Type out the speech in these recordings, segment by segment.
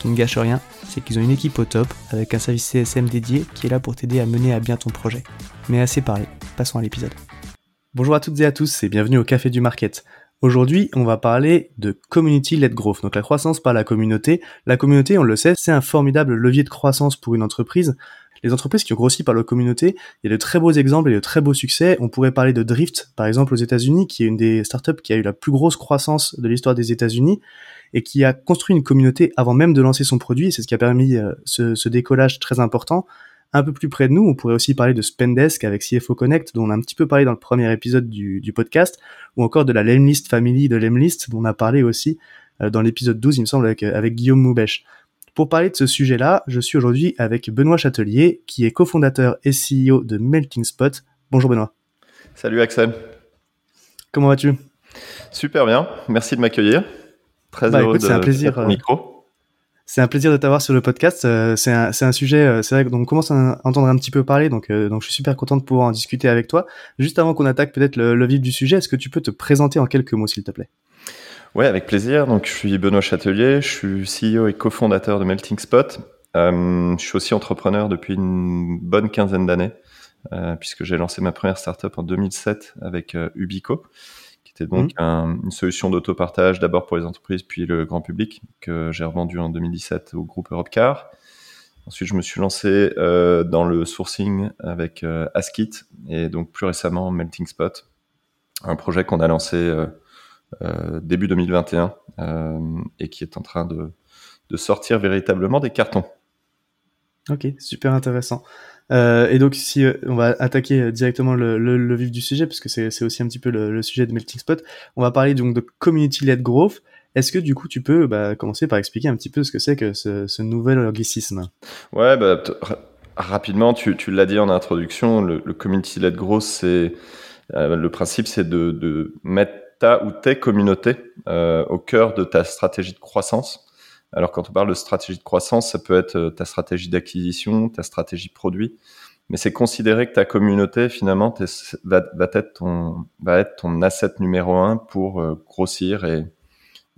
Qui ne gâche rien, c'est qu'ils ont une équipe au top avec un service CSM dédié qui est là pour t'aider à mener à bien ton projet. Mais assez parlé, passons à l'épisode. Bonjour à toutes et à tous et bienvenue au Café du Market. Aujourd'hui, on va parler de community-led growth, donc la croissance par la communauté. La communauté, on le sait, c'est un formidable levier de croissance pour une entreprise. Les entreprises qui ont grossi par la communauté, il y a de très beaux exemples et de très beaux succès. On pourrait parler de Drift, par exemple, aux États-Unis, qui est une des startups qui a eu la plus grosse croissance de l'histoire des États-Unis et qui a construit une communauté avant même de lancer son produit. C'est ce qui a permis euh, ce, ce décollage très important un peu plus près de nous, on pourrait aussi parler de Spendesk avec CFO Connect, dont on a un petit peu parlé dans le premier épisode du, podcast, ou encore de la Lemlist Family de Lemlist, dont on a parlé aussi euh, dans l'épisode 12, il me semble, avec, avec Guillaume Moubèche. Pour parler de ce sujet-là, je suis aujourd'hui avec Benoît Châtelier, qui est cofondateur et CEO de Melting Spot. Bonjour Benoît. Salut Axel. Comment vas-tu? Super bien, merci de m'accueillir. Très bah, heureux de, un plaisir, euh, micro. C'est un plaisir de t'avoir sur le podcast. Euh, c'est un, un, sujet, euh, c'est vrai dont on commence à entendre un petit peu parler, donc, donc je suis super content de pouvoir en discuter avec toi. Juste avant qu'on attaque peut-être le, vif du sujet, est-ce que tu peux te présenter en quelques mots, s'il te plaît? Ouais, avec plaisir. Donc, je suis Benoît Châtelier, je suis CEO et cofondateur de Melting Spot. je suis aussi entrepreneur depuis une bonne quinzaine d'années, puisque j'ai lancé ma première startup en 2007 avec Ubico. C'est donc mmh. une solution d'autopartage d'abord pour les entreprises, puis le grand public, que j'ai revendu en 2017 au groupe Europcar. Ensuite, je me suis lancé euh, dans le sourcing avec euh, Askit et donc plus récemment Melting Spot, un projet qu'on a lancé euh, début 2021 et qui est en train de, de sortir véritablement des cartons. Ok, super intéressant. Euh, et donc, si euh, on va attaquer euh, directement le, vif du sujet, parce que c'est aussi un petit peu le, sujet de Melting Spot, on va parler donc de community-led growth. Est-ce que du coup, tu peux bah, commencer par expliquer un petit peu ce que c'est que ce, nouvel anglicisme? Ouais, bah, rapidement, tu, l'as dit en introduction, le, le community-led growth, c'est le principe, c'est de, de, mettre ta ou tes communautés au cœur de ta stratégie de croissance. Alors quand on parle de stratégie de croissance, ça peut être euh, ta stratégie d'acquisition, ta stratégie produit, mais c'est considérer que ta communauté finalement va, être ton, asset numéro un pour euh, grossir et,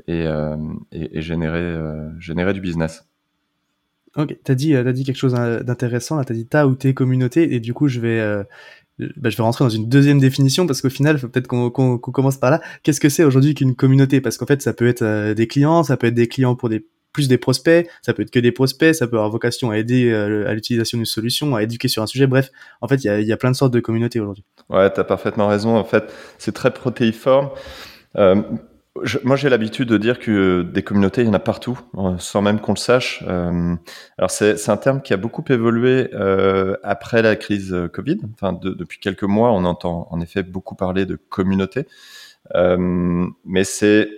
euh, générer, du business. Ok, tu as dit, as dit quelque chose d'intéressant, tu as dit ta ou tes communautés, et du coup je vais, bah, je vais rentrer dans une deuxième définition parce qu'au final, faut peut-être qu'on commence par là. Qu'est-ce que c'est aujourd'hui qu'une communauté? Parce qu'en fait, ça peut être des clients, ça peut être des clients pour des plus des prospects, ça peut être que des prospects, ça peut avoir vocation à aider euh, à l'utilisation d'une solution, à éduquer sur un sujet. Bref, en fait, il y a, plein de sortes de communautés aujourd'hui. Ouais, tu as parfaitement raison. En fait, c'est très protéiforme. Euh, moi, j'ai l'habitude de dire que des communautés, il y en a partout, euh, sans même qu'on le sache. Alors, c'est un terme qui a beaucoup évolué après la crise Covid. Enfin, de, depuis quelques mois, on entend en effet beaucoup parler de communauté. mais c'est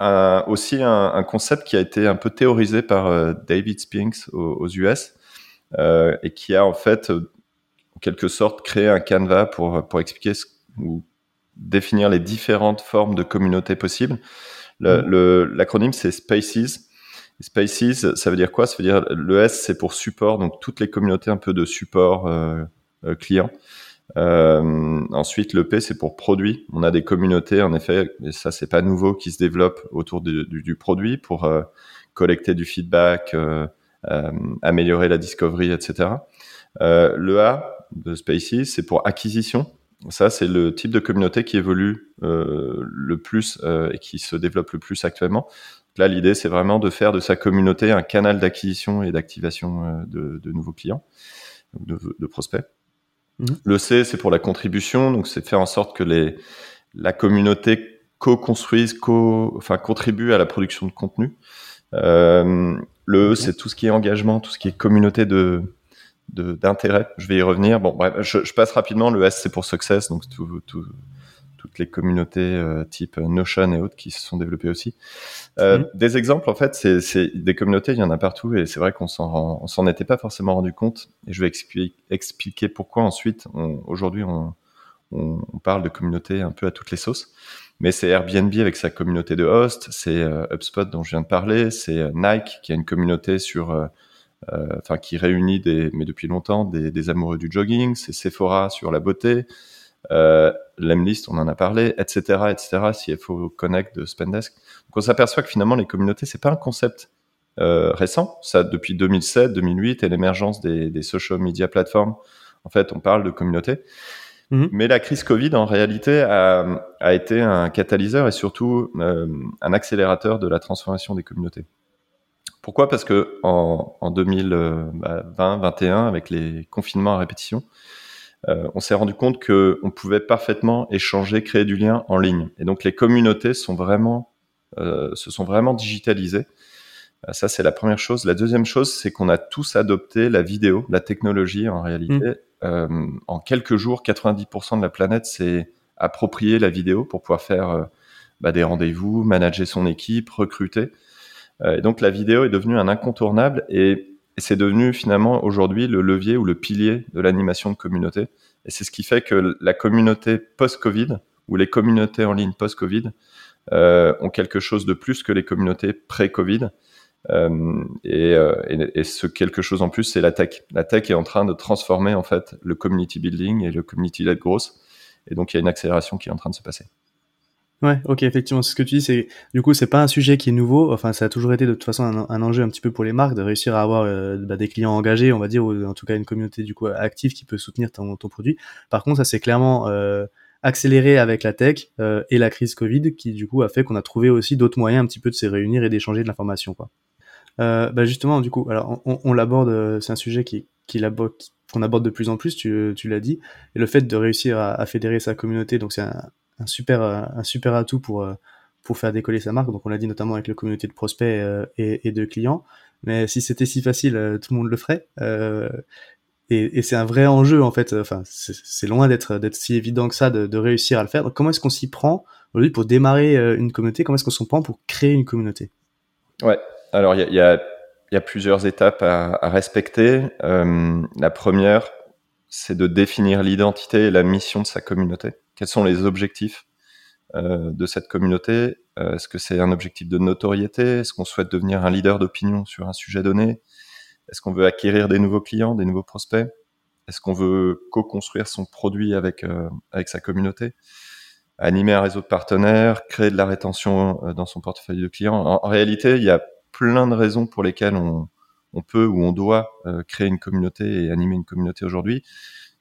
aussi un, concept qui a été un peu théorisé par euh, David Spinks aux, US euh, et qui a en fait, euh, en quelque sorte, créé un canevas pour, pour expliquer ou définir les différentes formes de communautés possibles. Mm. L'acronyme, c'est SPACES. Spaces, ça veut dire quoi? Ça veut dire le S, c'est pour support, donc toutes les communautés un peu de support client. Euh, ensuite, le P, c'est pour produit. On a des communautés, en effet, et ça, c'est pas nouveau, qui se développent autour du, du, produit pour euh, collecter du feedback, euh, améliorer la discovery, etc. le A de Spaces, c'est pour acquisition. Ça, c'est le type de communauté qui évolue le plus et qui se développe le plus actuellement. Là, l'idée, c'est vraiment de faire de sa communauté un canal d'acquisition et d'activation de, nouveaux clients, de prospects. Mhm. Le C, c'est pour la contribution, donc c'est faire en sorte que les, la communauté co-construise, co, enfin contribue à la production de contenu. Euh, le E, c'est tout ce qui est engagement, tout ce qui est communauté de d'intérêt. Je vais y revenir. Bon, bref, je, je, passe rapidement. Le S, c'est pour success, donc tout, tout, toutes les communautés euh, type Notion et autres qui se sont développées aussi. Euh, mhm. Des exemples, en fait, c'est des communautés, il y en a partout, et c'est vrai qu'on s'en s'en était pas forcément rendu compte. Et je vais expliquer pourquoi ensuite, aujourd'hui, on, on, parle de communautés un peu à toutes les sauces. Mais c'est Airbnb avec sa communauté de hosts, c'est euh, HubSpot dont je viens de parler, c'est Nike qui a une communauté sur enfin qui réunit des, mais depuis longtemps des, des amoureux du jogging, c'est Sephora sur la beauté, euh, Lemlist, on en a parlé, etc., etc., CFO Connect de Spendesk. Donc on s'aperçoit que finalement les communautés, c'est pas un concept euh, récent, ça depuis 2007, 2008 et l'émergence des, des, social media platforms. En fait, on parle de communauté. Mhm. Mais la crise Covid, en réalité, a, a été un catalyseur et surtout euh, un accélérateur de la transformation des communautés. Pourquoi? Parce que en, en 2020, 2021, avec les confinements à répétition, euh, on s'est rendu compte que on pouvait parfaitement échanger, créer du lien en ligne. Et donc les communautés sont vraiment, euh, se sont vraiment digitalisées. Euh, ça, c'est la première chose. La deuxième chose, c'est qu'on a tous adopté la vidéo, la technologie en réalité. Mm. Euh, en quelques jours, 90% de la planète s'est approprié la vidéo pour pouvoir faire euh, bah, des rendez-vous, manager son équipe, recruter. et donc la vidéo est devenue un incontournable et et c'est devenu finalement aujourd'hui le levier ou le pilier de l'animation de communauté. Et c'est ce qui fait que la communauté post-Covid ou les communautés en ligne post-Covid euh, ont quelque chose de plus que les communautés pré-Covid. Euh, et, euh, et, et, ce quelque chose en plus, c'est la tech. La tech est en train de transformer en fait le community building et le community led growth. Et donc il y a une accélération qui est en train de se passer. Ouais, ok, effectivement, ce que tu dis, c'est du coup, c'est pas un sujet qui est nouveau. Enfin, ça a toujours été de toute façon un, enjeu un petit peu pour les marques de réussir à avoir euh, bah, des clients engagés, on va dire, ou en tout cas une communauté du coup active qui peut soutenir ton, ton produit. Par contre, ça s'est clairement euh, accéléré avec la tech euh, et la crise Covid, qui du coup a fait qu'on a trouvé aussi d'autres moyens un petit peu de se réunir et d'échanger de l'information, quoi. bah justement, du coup, alors on, on l'aborde, c'est un sujet qui, qui qu'on aborde de plus en plus, tu, tu l'as dit, et le fait de réussir à, à fédérer sa communauté, donc c'est un, un super, euh, un super atout pour, euh, pour faire décoller sa marque. Donc on l'a dit notamment avec la communauté de prospects euh, et, de clients. Mais si c'était si facile, tout le monde le ferait. et, c'est un vrai enjeu en fait. Enfin, c'est loin d'être d'être si évident que ça de, réussir à le faire. Donc comment est-ce qu'on s'y prend aujourd'hui pour démarrer une communauté? Comment est-ce qu'on s'en prend pour créer une communauté? Ouais. Alors il y a, a, y a, plusieurs étapes à, respecter. La première, c'est de définir l'identité et la mission de sa communauté. Quels sont les objectifs euh, de cette communauté? Euh, Est-ce que c'est un objectif de notoriété? Est-ce qu'on souhaite devenir un leader d'opinion sur un sujet donné? Est-ce qu'on veut acquérir des nouveaux clients, des nouveaux prospects? Est-ce qu'on veut co-construire son produit avec, euh, avec sa communauté? Animer un réseau de partenaires, créer de la rétention dans son portefeuille de clients. En, réalité, il y a plein de raisons pour lesquelles on, on peut ou on doit créer une communauté et animer une communauté aujourd'hui.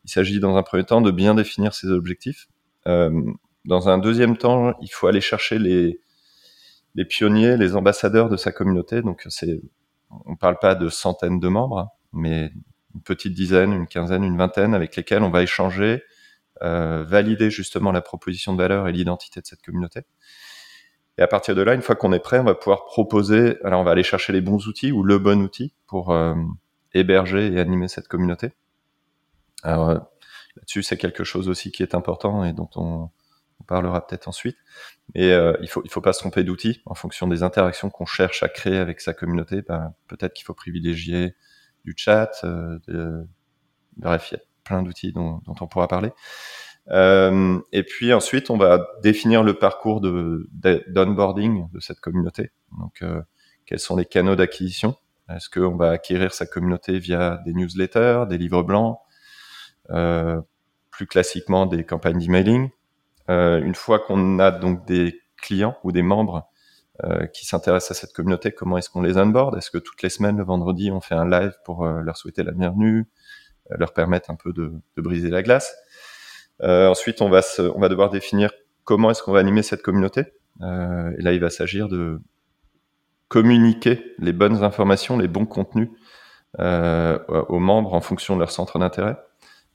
Il s'agit dans un premier temps de bien définir ses objectifs, euh, dans un deuxième temps, il faut aller chercher les, les pionniers, les ambassadeurs de sa communauté. Donc, on parle pas de centaines de membres, mais une petite dizaine, une quinzaine, une vingtaine avec lesquels on va échanger, euh, valider justement la proposition de valeur et l'identité de cette communauté. Et à partir de là, une fois qu'on est prêt, on va pouvoir proposer, alors on va aller chercher les bons outils ou le bon outil pour euh, héberger et animer cette communauté. Alors, là-dessus, c'est quelque chose aussi qui est important et dont on, parlera peut-être ensuite. Et euh, il faut il faut pas se tromper d'outils en fonction des interactions qu'on cherche à créer avec sa communauté. Ben, peut-être qu'il faut privilégier du chat. Euh, de, bref, il y a plein d'outils dont, on pourra parler. Euh, et puis ensuite, on va définir le parcours de d'onboarding de cette communauté. Donc, euh, quels sont les canaux d'acquisition? Est-ce qu'on va acquérir sa communauté via des newsletters, des livres blancs euh, plus classiquement des campagnes d'emailing? Une fois qu'on a donc des clients ou des membres qui s'intéressent à cette communauté, comment est-ce qu'on les onboard? Est-ce que toutes les semaines, le vendredi, on fait un live pour leur souhaiter la bienvenue, leur permettre un peu de briser la glace? Ensuite, on va, se, on va devoir définir comment est-ce qu'on va animer cette communauté. et là, il va s'agir de communiquer les bonnes informations, les bons contenus aux membres en fonction de leur centre d'intérêt.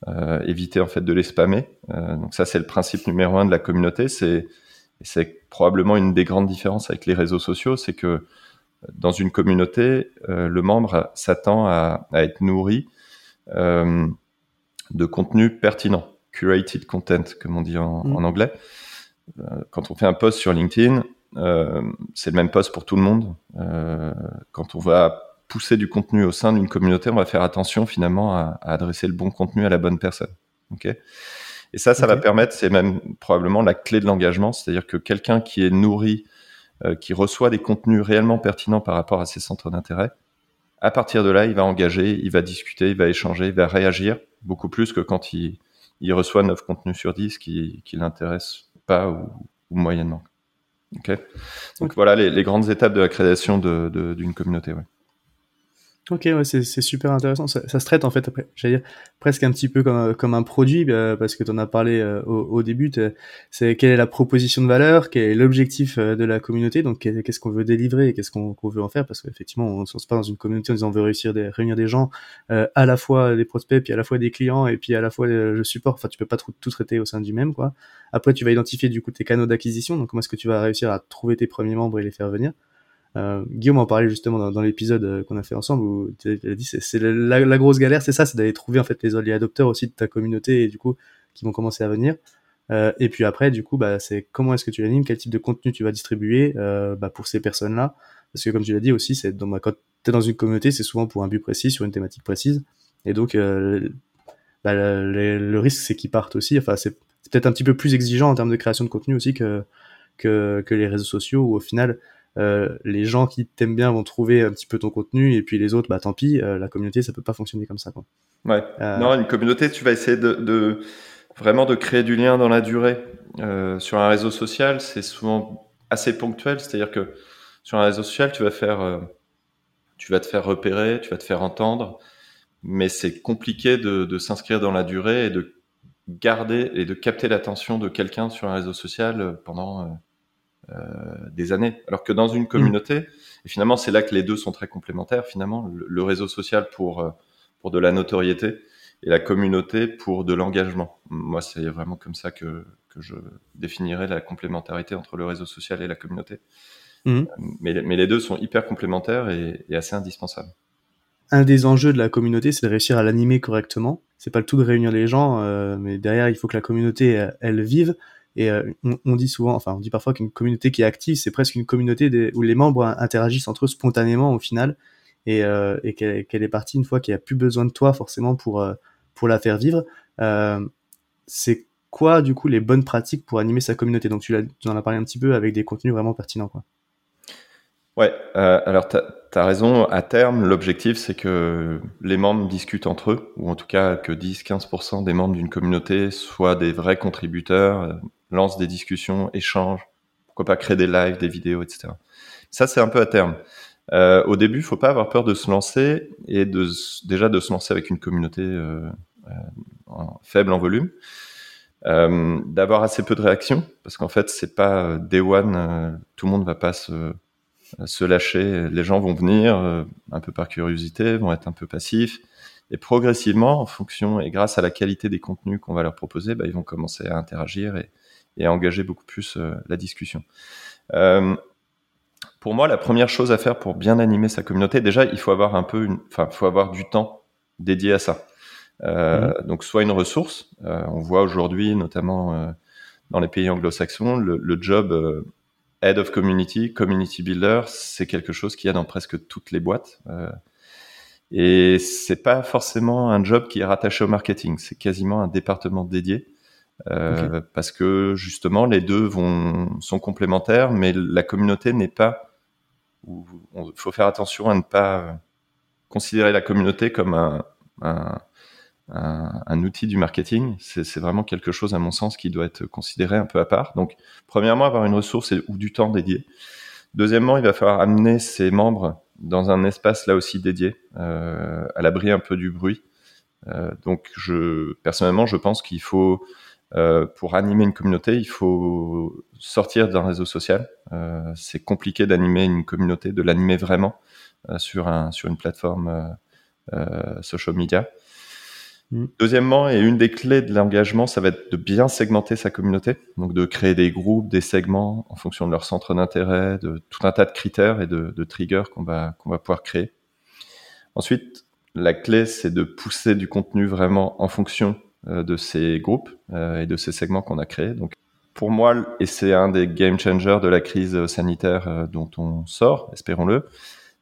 Euh, éviter en fait de les spammer. Euh, donc ça c'est le principe numéro un de la communauté. C'est c'est probablement une des grandes différences avec les réseaux sociaux, c'est que dans une communauté, euh, le membre s'attend à, à, être nourri euh, de contenu pertinent, curated content, comme on dit en, mm. en anglais. Euh, quand on fait un post sur LinkedIn, euh, c'est le même post pour tout le monde. quand on va pousser du contenu au sein d'une communauté, on va faire attention finalement à, adresser le bon contenu à la bonne personne. Ok? Et ça, ça va permettre, c'est même probablement la clé de l'engagement, c'est-à-dire que quelqu'un qui est nourri, euh, qui reçoit des contenus réellement pertinents par rapport à ses centres d'intérêt, à partir de là, il va engager, il va discuter, il va échanger, il va réagir beaucoup plus que quand il, il reçoit 9 contenus sur 10 qui, qui l'intéressent pas ou, ou moyennement. Donc voilà les, les, grandes étapes de la création d'une de, d'une communauté. Ouais. Ok, ouais, c'est, super intéressant. Ça, ça, se traite en fait, j'allais dire, presque un petit peu comme, comme un produit, bah, parce que tu en as parlé euh, au, au, début. C'est quelle est la proposition de valeur, quel est l'objectif euh, de la communauté, donc qu'est-ce qu'on veut délivrer qu'est-ce qu'on, qu'on veut en faire, parce qu'effectivement, on ne se pas dans une communauté en disant on veut réussir des, réunir des gens, euh, à la fois des prospects, puis à la fois des clients, et puis à la fois le support. Enfin, tu peux pas tout, tout traiter au sein du même, quoi. Après, tu vas identifier du coup tes canaux d'acquisition, donc comment est-ce que tu vas réussir à trouver tes premiers membres et les faire venir. Euh, Guillaume en parlait justement dans, l'épisode euh, qu'on a fait ensemble où tu as dit c'est la, grosse galère, c'est ça, c'est d'aller trouver en fait les early adopteurs aussi de ta communauté et du coup qui vont commencer à venir. Euh, et puis après, du coup, bah, c'est comment est-ce que tu l'animes, quel type de contenu tu vas distribuer euh, bah, pour ces personnes-là. Parce que comme tu l'as dit aussi, c'est dans, bah, quand tu es dans une communauté, c'est souvent pour un but précis, sur une thématique précise. Et donc, euh, bah, le, le, risque, c'est qu'ils partent aussi. Enfin, c'est peut-être un petit peu plus exigeant en termes de création de contenu aussi que, que, que les réseaux sociaux, où au final, euh, les gens qui t'aiment bien vont trouver un petit peu ton contenu et puis les autres, bah tant pis. Euh, la communauté, ça peut pas fonctionner comme ça. Quoi. Ouais. Euh, non, une communauté, tu vas essayer de, de, vraiment de créer du lien dans la durée. sur un réseau social, c'est souvent assez ponctuel, c'est-à-dire que sur un réseau social, tu vas faire, tu vas te faire repérer, tu vas te faire entendre, mais c'est compliqué de, de s'inscrire dans la durée et de garder et de capter l'attention de quelqu'un sur un réseau social pendant des années. Alors que dans une communauté, et finalement c'est là que les deux sont très complémentaires, finalement, le, réseau social pour, euh, pour de la notoriété et la communauté pour de l'engagement. Moi, c'est vraiment comme ça que, que je définirais la complémentarité entre le réseau social et la communauté. Mmh. Mais, mais, les deux sont hyper complémentaires et, et, assez indispensables. Un des enjeux de la communauté, c'est de réussir à l'animer correctement. C'est pas le tout de réunir les gens, euh, mais derrière, il faut que la communauté, elle, elle vive. Et euh, on, dit souvent, enfin on dit parfois qu'une communauté qui est active, c'est presque une communauté où les membres interagissent entre eux spontanément au final, et, euh, et qu'elle est partie une fois qu'il n'y a plus besoin de toi forcément pour euh, pour la faire vivre. c'est quoi du coup les bonnes pratiques pour animer sa communauté? Donc tu, tu, en as parlé un petit peu avec des contenus vraiment pertinents, quoi. Ouais, euh, alors tu as, raison, à terme, l'objectif c'est que les membres discutent entre eux, ou en tout cas que 10-15% des membres d'une communauté soient des vrais contributeurs, lance des discussions, échangent, pourquoi pas créer des lives, des vidéos, etc. Ça, c'est un peu à terme. Euh, au début, faut pas avoir peur de se lancer et de déjà de se lancer avec une communauté euh, euh en, faible en volume, euh, d'avoir assez peu de réactions parce qu'en fait, c'est pas euh, day one, tout le monde va pas se, se lâcher. Les gens vont venir un peu par curiosité, vont être un peu passifs. Et progressivement, en fonction et grâce à la qualité des contenus qu'on va leur proposer, bah, ils vont commencer à interagir et, et à engager beaucoup plus euh, la discussion. Euh, pour moi, la première chose à faire pour bien animer sa communauté, déjà, il faut avoir un peu, une, enfin, faut avoir du temps dédié à ça. Euh, mmh. Donc, soit une ressource. Euh, on voit aujourd'hui, notamment euh, dans les pays anglo-saxons, le, le, job head of community, community builder, c'est quelque chose qu'il y a dans presque toutes les boîtes. et c'est pas forcément un job qui est rattaché au marketing. C'est quasiment un département dédié. Euh, parce que justement les deux vont sont complémentaires, mais la communauté n'est pas. Il faut faire attention à ne pas considérer la communauté comme un, un, un, outil du marketing. C'est vraiment quelque chose, à mon sens, qui doit être considéré un peu à part. Donc, premièrement, avoir une ressource ou du temps dédié. Deuxièmement, il va falloir amener ses membres dans un espace là aussi dédié, euh, à l'abri un peu du bruit. Euh, donc, personnellement, je pense qu'il faut, euh, pour animer une communauté, il faut sortir d'un réseau social. C'est compliqué d'animer une communauté, de l'animer vraiment sur, un, sur une plateforme social media. Mm. Deuxièmement, et une des clés de l'engagement, ça va être de bien segmenter sa communauté, donc de créer des groupes, des segments en fonction de leur centre d'intérêt, de tout un tas de critères et de, triggers qu'on va, qu'on va pouvoir créer. Ensuite, la clé, c'est de pousser du contenu vraiment en fonction euh, de ces groupes euh, et de ces segments qu'on a créés. Donc, pour moi, et c'est un des game changers de la crise sanitaire euh, dont on sort, espérons-le,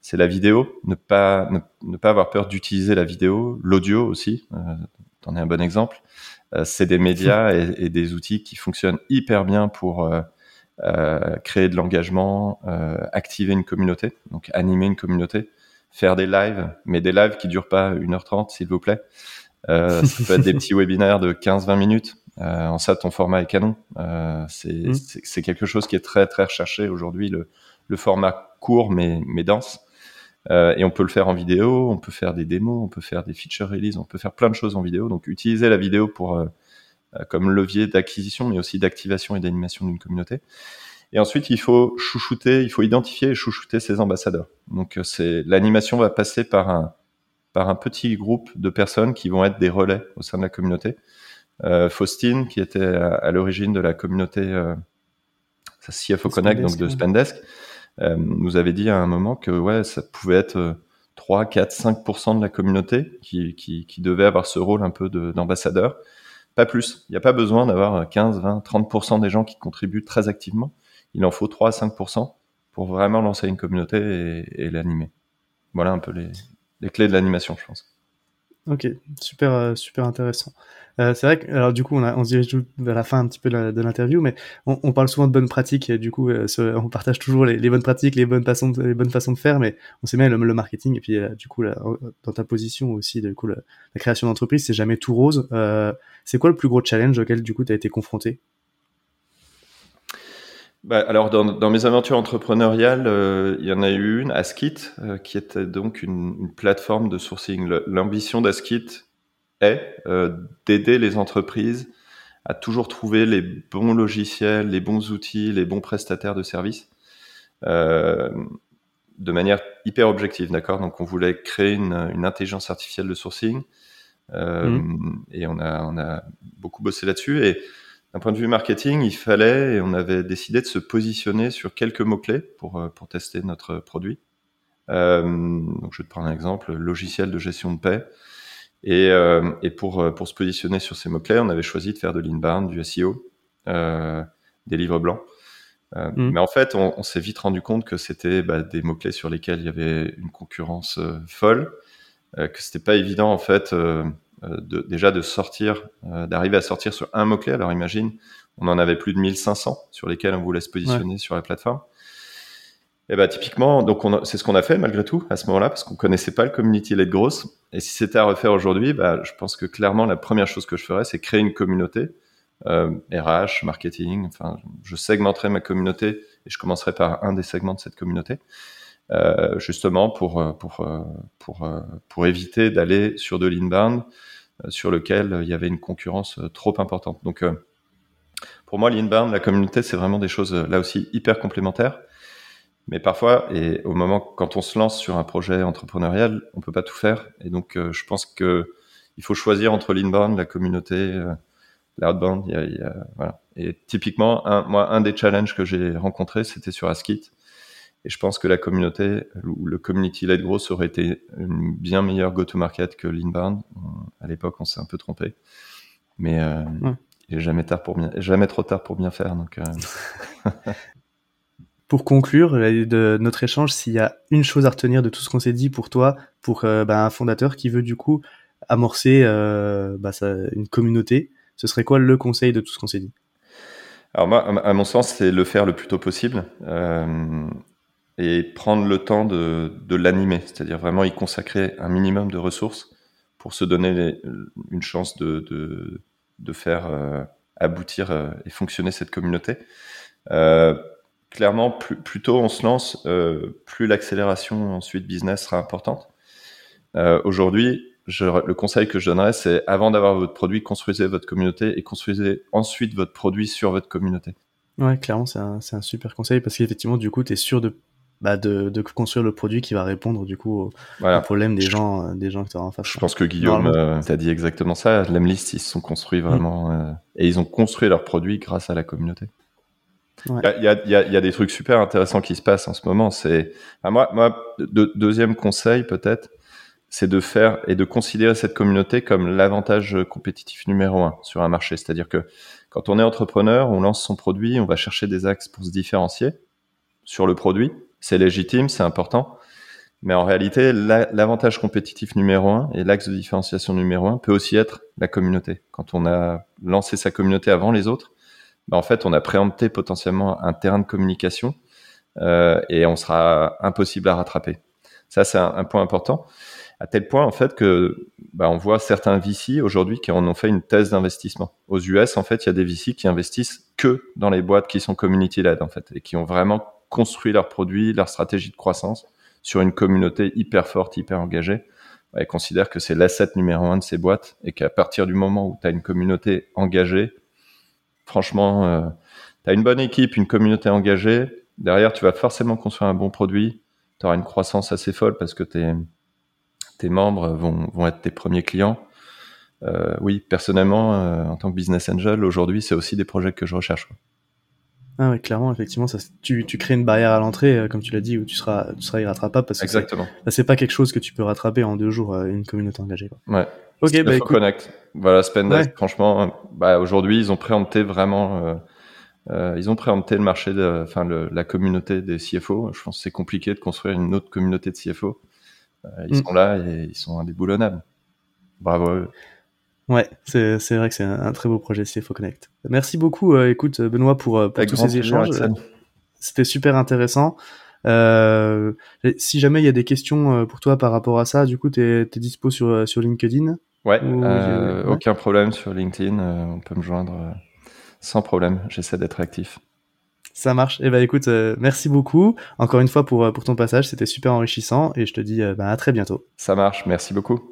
c'est la vidéo, ne pas, ne, pas avoir peur d'utiliser la vidéo, l'audio aussi, euh, t'en es un bon exemple. Euh, c'est des médias et, des outils qui fonctionnent hyper bien pour euh, créer de l'engagement, activer une communauté, donc animer une communauté, faire des lives, mais des lives qui durent pas 1h30 s'il vous plaît. ça peut être des petits webinaires de 15-20 minutes. en ça, ton format est canon. Mmh. c'est quelque chose qui est très très recherché aujourd'hui, le, le format court mais, mais dense. Euh, et on peut le faire en vidéo, on peut faire des démos, on peut faire des feature release, on peut faire plein de choses en vidéo. Donc utiliser la vidéo pour euh, euh, comme levier d'acquisition, mais aussi d'activation et d'animation d'une communauté. Et ensuite, il faut chouchouter, il faut identifier et chouchouter ses ambassadeurs. Donc c'est l'animation va passer par un par un petit groupe de personnes qui vont être des relais au sein de la communauté. Euh, Faustine, qui était à, l'origine de la communauté euh, CFO Connect, donc de Spendesk, euh, nous avait dit à un moment que ouais, ça pouvait être 3, 4, 5% de la communauté qui, qui, qui, devait avoir ce rôle un peu d'ambassadeur. pas plus. Il n'y a pas besoin d'avoir 15, 20, 30% des gens qui contribuent très activement. Il en faut 3 à 5% pour vraiment lancer une communauté et, et l'animer. Voilà un peu les, les clés de l'animation, je pense. Ok, super, euh, super intéressant. Euh, c'est vrai que, alors du coup, on, se dirige vers la fin un petit peu de l'interview, mais on, parle souvent de bonnes pratiques, du coup, euh, on partage toujours les, bonnes pratiques, les bonnes façons, de, les bonnes façons de faire, mais on sait bien le, le marketing, et puis euh, du coup, dans ta position aussi, du coup, la, création d'entreprise, c'est jamais tout rose. C'est quoi le plus gros challenge auquel du coup tu as été confronté? Bah, alors dans, mes aventures entrepreneuriales, il y en a eu une, Askit, euh, qui était donc une, une plateforme de sourcing. L'ambition d'Askit est euh, d'aider les entreprises à toujours trouver les bons logiciels, les bons outils, les bons prestataires de services euh, de manière hyper objective, d'accord? Donc on voulait créer une, une, intelligence artificielle de sourcing mmh. et on a, on a beaucoup bossé là-dessus et d'un point de vue marketing, il fallait et on avait décidé de se positionner sur quelques mots-clés pour, euh, pour tester notre produit. Euh, donc je vais te prendre un exemple, logiciel de gestion de paix. Et, euh, et pour, euh, pour se positionner sur ces mots-clés, on avait choisi de faire de l'inbound, du SEO, euh, des livres blancs. Euh, mmh. Mais en fait, on, on s'est vite rendu compte que c'était bah, des mots-clés sur lesquels il y avait une concurrence folle, que c'était pas évident en fait euh, de, déjà de sortir, euh, d'arriver à sortir sur un mot-clé. Alors imagine, on en avait plus de 1500 sur lesquels on voulait se positionner sur la plateforme. Et bah typiquement, donc c'est ce qu'on a fait malgré tout à ce moment-là parce qu'on connaissait pas le community led growth. Et si c'était à refaire aujourd'hui, bah, je pense que clairement la première chose que je ferais, c'est créer une communauté euh, RH, marketing. Enfin, je segmenterai ma communauté et je commencerai par un des segments de cette communauté. Euh, justement pour pour pour pour éviter d'aller sur de l'inbound euh, sur lequel il y avait une concurrence euh, trop importante. Donc, euh, pour moi, l'inbound, la communauté, c'est vraiment des choses là aussi hyper complémentaires. Mais parfois, et au moment quand on se lance sur un projet entrepreneurial, on peut pas tout faire. Et donc, je pense que il faut choisir entre l'inbound, la communauté, l'outbound. voilà. Et typiquement, un, moi, un des challenges que j'ai rencontrés, c'était sur Askit. Et je pense que la communauté ou le community led growth aurait été une bien meilleure go-to-market que l'inbound. À l'époque, on s'est un peu trompé. Mais euh, il n'est jamais, tard pour bien, jamais trop tard pour bien faire. Donc, euh... pour conclure de notre échange, s'il y a une chose à retenir de tout ce qu'on s'est dit pour toi, pour euh, bah, un fondateur qui veut du coup amorcer euh, bah, une communauté, ce serait quoi le conseil de tout ce qu'on s'est dit? Alors moi, à mon sens, c'est le faire le plus tôt possible. Euh, et prendre le temps de, l'animer, c'est-à-dire vraiment y consacrer un minimum de ressources pour se donner une chance de, de, faire euh, aboutir euh, et fonctionner cette communauté. Euh, clairement, plus, plus, tôt on se lance, plus l'accélération ensuite business sera importante. Aujourd'hui, le conseil que je donnerais, c'est avant d'avoir votre produit, construisez votre communauté et construisez ensuite votre produit sur votre communauté. Ouais, clairement, c'est un, un, super conseil parce qu'effectivement, du coup, tu es sûr de, bah, de, de, construire le produit qui va répondre du coup au, voilà. problème des gens, euh, des gens que tu auras en face. Je pense que Guillaume euh, t'a dit exactement ça. Lemlist, ils se sont construits vraiment mm. euh, et ils ont construit leur produit grâce à la communauté. Il y, a, des trucs super intéressants qui se passent en ce moment. C'est moi, moi de, deuxième conseil peut-être, c'est de faire et de considérer cette communauté comme l'avantage compétitif numéro un sur un marché. C'est-à-dire que quand on est entrepreneur, on lance son produit, on va chercher des axes pour se différencier sur le produit. C'est légitime, c'est important. Mais en réalité, l'avantage compétitif numéro un et l'axe de différenciation numéro un peut aussi être la communauté. Quand on a lancé sa communauté avant les autres, bah en fait, on a préempté potentiellement un terrain de communication euh, et on sera impossible à rattraper. Ça, c'est un, point important à tel point en fait que bah, on voit certains VC aujourd'hui qui en ont fait une thèse d'investissement. Aux US, en fait, il y a des VC qui investissent que dans les boîtes qui sont community led en fait et qui ont vraiment construit leurs produits, leur stratégie de croissance sur une communauté hyper forte, hyper engagée. Ils considèrent que c'est l'asset numéro un de ces boîtes et qu'à partir du moment où tu as une communauté engagée, franchement, euh, tu as une bonne équipe, une communauté engagée, derrière, tu vas forcément construire un bon produit, tu auras une croissance assez folle parce que tes membres vont, vont être tes premiers clients. Euh, oui, personnellement, euh, en tant que business angel, aujourd'hui, c'est aussi des projets que je recherche. Ah oui, clairement, effectivement, ça, tu, tu crées une barrière à l'entrée, euh, comme tu l'as dit, où tu seras, tu seras irrattrapable parce que Exactement. c'est pas quelque chose que tu peux rattraper en deux jours, une communauté engagée. Quoi. Ouais. Ok, bah, écoute... Connect. Voilà, Spendesk, franchement, bah, aujourd'hui, ils ont préempté vraiment, euh, ils ont préempté le marché, de, enfin, la communauté des CFO. Je pense que c'est compliqué de construire une autre communauté de CFO. Euh, ils mm. sont là et ils sont indéboulonnables. Bravo Ouais, c'est, c'est vrai que c'est un, très beau projet CFO Connect. Merci beaucoup, euh, écoute Benoît, pour, euh, pour tous ces échanges. C'était super intéressant. Euh, si jamais il y a des questions pour toi par rapport à ça, du coup, tu es, dispo sur, sur LinkedIn? Ouais, euh, aucun problème sur LinkedIn. on peut me joindre sans problème. J'essaie d'être actif. Ça marche. Eh ben écoute, euh, merci beaucoup encore une fois pour, euh, pour ton passage, c'était super enrichissant et je te dis euh, bah, à très bientôt. Ça marche, merci beaucoup.